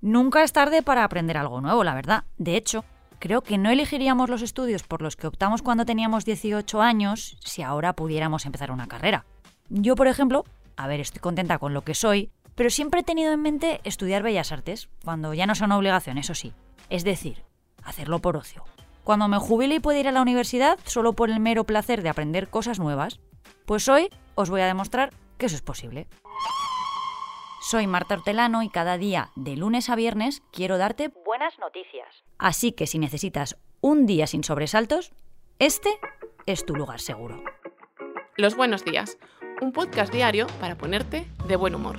Nunca es tarde para aprender algo nuevo, la verdad. De hecho, creo que no elegiríamos los estudios por los que optamos cuando teníamos 18 años si ahora pudiéramos empezar una carrera. Yo, por ejemplo, a ver, estoy contenta con lo que soy, pero siempre he tenido en mente estudiar bellas artes, cuando ya no sea una obligación, eso sí. Es decir, hacerlo por ocio. Cuando me jubile y pueda ir a la universidad solo por el mero placer de aprender cosas nuevas, pues hoy os voy a demostrar que eso es posible. Soy Marta Hortelano y cada día, de lunes a viernes, quiero darte buenas noticias. Así que si necesitas un día sin sobresaltos, este es tu lugar seguro. Los buenos días, un podcast diario para ponerte de buen humor.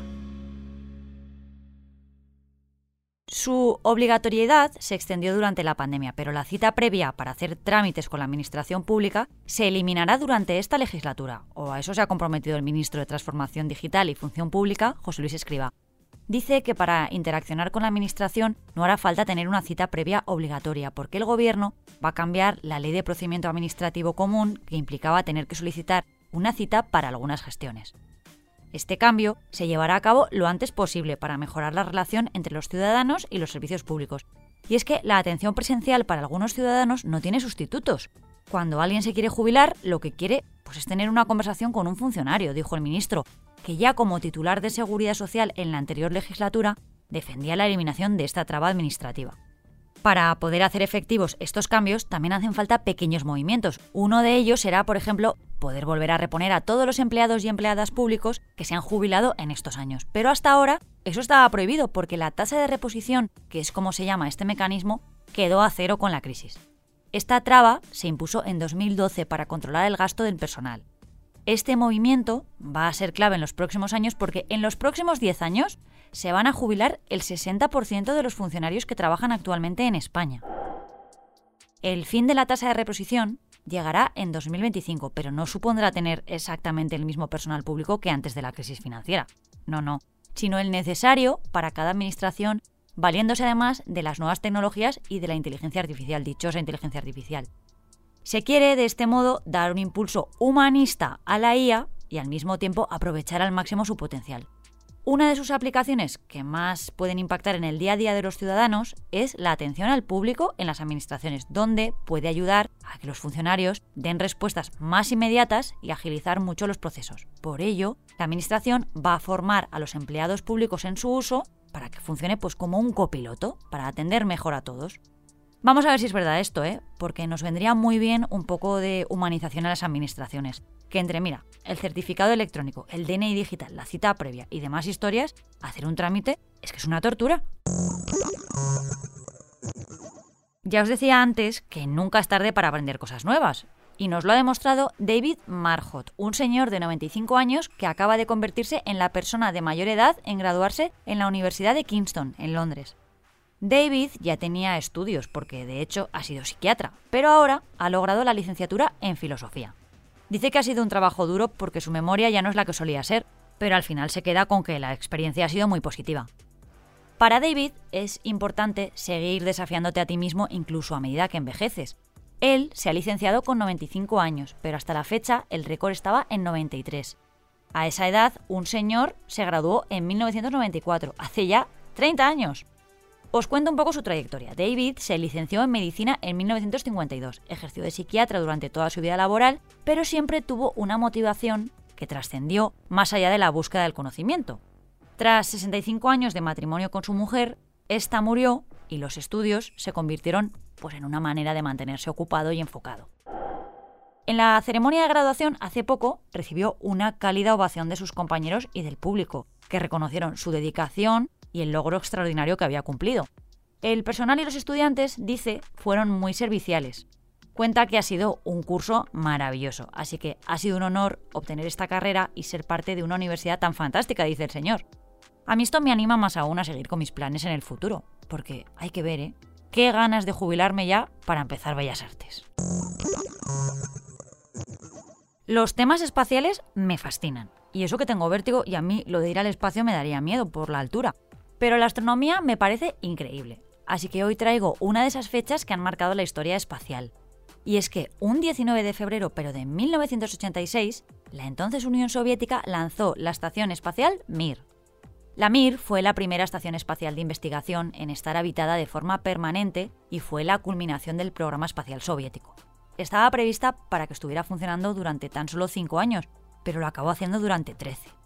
Su obligatoriedad se extendió durante la pandemia, pero la cita previa para hacer trámites con la Administración Pública se eliminará durante esta legislatura, o a eso se ha comprometido el ministro de Transformación Digital y Función Pública, José Luis Escriba. Dice que para interaccionar con la Administración no hará falta tener una cita previa obligatoria, porque el Gobierno va a cambiar la ley de procedimiento administrativo común que implicaba tener que solicitar una cita para algunas gestiones. Este cambio se llevará a cabo lo antes posible para mejorar la relación entre los ciudadanos y los servicios públicos. Y es que la atención presencial para algunos ciudadanos no tiene sustitutos. Cuando alguien se quiere jubilar, lo que quiere pues, es tener una conversación con un funcionario, dijo el ministro, que ya como titular de Seguridad Social en la anterior legislatura defendía la eliminación de esta traba administrativa. Para poder hacer efectivos estos cambios también hacen falta pequeños movimientos. Uno de ellos será, por ejemplo, poder volver a reponer a todos los empleados y empleadas públicos que se han jubilado en estos años. Pero hasta ahora eso estaba prohibido porque la tasa de reposición, que es como se llama este mecanismo, quedó a cero con la crisis. Esta traba se impuso en 2012 para controlar el gasto del personal. Este movimiento va a ser clave en los próximos años porque en los próximos 10 años se van a jubilar el 60% de los funcionarios que trabajan actualmente en España. El fin de la tasa de reposición llegará en 2025, pero no supondrá tener exactamente el mismo personal público que antes de la crisis financiera. No, no, sino el necesario para cada administración, valiéndose además de las nuevas tecnologías y de la inteligencia artificial, dichosa inteligencia artificial. Se quiere de este modo dar un impulso humanista a la IA y al mismo tiempo aprovechar al máximo su potencial. Una de sus aplicaciones que más pueden impactar en el día a día de los ciudadanos es la atención al público en las administraciones, donde puede ayudar a que los funcionarios den respuestas más inmediatas y agilizar mucho los procesos. Por ello, la Administración va a formar a los empleados públicos en su uso para que funcione pues como un copiloto, para atender mejor a todos. Vamos a ver si es verdad esto, ¿eh? porque nos vendría muy bien un poco de humanización a las administraciones. Que entre, mira, el certificado electrónico, el DNI digital, la cita previa y demás historias, hacer un trámite es que es una tortura. Ya os decía antes que nunca es tarde para aprender cosas nuevas. Y nos lo ha demostrado David Marhot, un señor de 95 años que acaba de convertirse en la persona de mayor edad en graduarse en la Universidad de Kingston, en Londres. David ya tenía estudios porque de hecho ha sido psiquiatra, pero ahora ha logrado la licenciatura en filosofía. Dice que ha sido un trabajo duro porque su memoria ya no es la que solía ser, pero al final se queda con que la experiencia ha sido muy positiva. Para David es importante seguir desafiándote a ti mismo incluso a medida que envejeces. Él se ha licenciado con 95 años, pero hasta la fecha el récord estaba en 93. A esa edad, un señor se graduó en 1994, hace ya 30 años. Os cuento un poco su trayectoria. David se licenció en medicina en 1952, ejerció de psiquiatra durante toda su vida laboral, pero siempre tuvo una motivación que trascendió más allá de la búsqueda del conocimiento. Tras 65 años de matrimonio con su mujer, esta murió y los estudios se convirtieron pues, en una manera de mantenerse ocupado y enfocado. En la ceremonia de graduación hace poco recibió una cálida ovación de sus compañeros y del público, que reconocieron su dedicación y el logro extraordinario que había cumplido. El personal y los estudiantes, dice, fueron muy serviciales. Cuenta que ha sido un curso maravilloso, así que ha sido un honor obtener esta carrera y ser parte de una universidad tan fantástica, dice el señor. A mí esto me anima más aún a seguir con mis planes en el futuro, porque hay que ver, ¿eh? Qué ganas de jubilarme ya para empezar Bellas Artes. Los temas espaciales me fascinan, y eso que tengo vértigo y a mí lo de ir al espacio me daría miedo por la altura. Pero la astronomía me parece increíble, así que hoy traigo una de esas fechas que han marcado la historia espacial. Y es que un 19 de febrero, pero de 1986, la entonces Unión Soviética lanzó la estación espacial Mir. La Mir fue la primera estación espacial de investigación en estar habitada de forma permanente y fue la culminación del programa espacial soviético. Estaba prevista para que estuviera funcionando durante tan solo cinco años, pero lo acabó haciendo durante 13.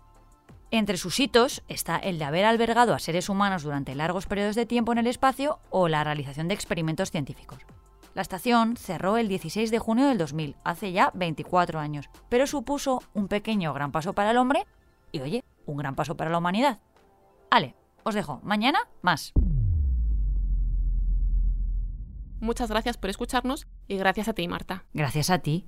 Entre sus hitos está el de haber albergado a seres humanos durante largos periodos de tiempo en el espacio o la realización de experimentos científicos. La estación cerró el 16 de junio del 2000, hace ya 24 años, pero supuso un pequeño gran paso para el hombre y, oye, un gran paso para la humanidad. Ale, os dejo. Mañana más. Muchas gracias por escucharnos y gracias a ti, Marta. Gracias a ti.